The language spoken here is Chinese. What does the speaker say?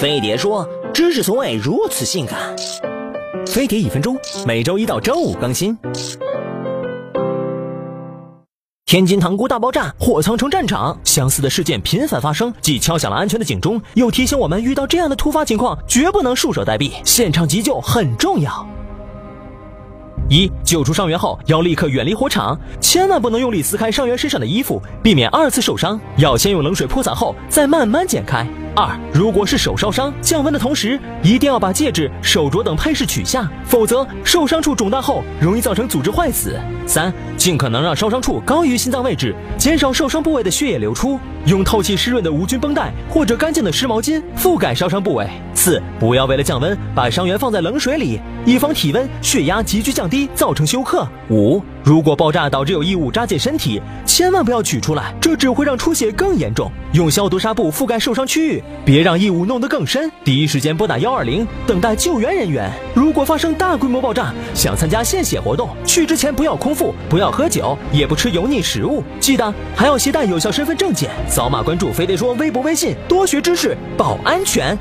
飞碟说：“知识从未如此性感。”飞碟一分钟，每周一到周五更新。天津塘沽大爆炸，火仓成战场，相似的事件频繁发生，既敲响了安全的警钟，又提醒我们遇到这样的突发情况，绝不能束手待毙，现场急救很重要。一救出伤员后，要立刻远离火场，千万不能用力撕开伤员身上的衣服，避免二次受伤。要先用冷水泼洒后，再慢慢剪开。二，如果是手烧伤，降温的同时，一定要把戒指、手镯等配饰取下，否则受伤处肿大后，容易造成组织坏死。三，尽可能让烧伤处高于心脏位置，减少受伤部位的血液流出。用透气湿润的无菌绷带或者干净的湿毛巾覆盖烧伤部位。四，不要为了降温把伤员放在冷水里，以防体温、血压急剧降低造成休克。五，如果爆炸导致有异物扎进身体，千万不要取出来，这只会让出血更严重。用消毒纱布覆盖受伤区域，别让异物弄得更深。第一时间拨打幺二零，等待救援人员。如果发生大规模爆炸，想参加献血活动，去之前不要空腹，不要喝酒，也不吃油腻食物。记得还要携带有效身份证件。扫码关注飞碟说微博、微信，多学知识，保安全。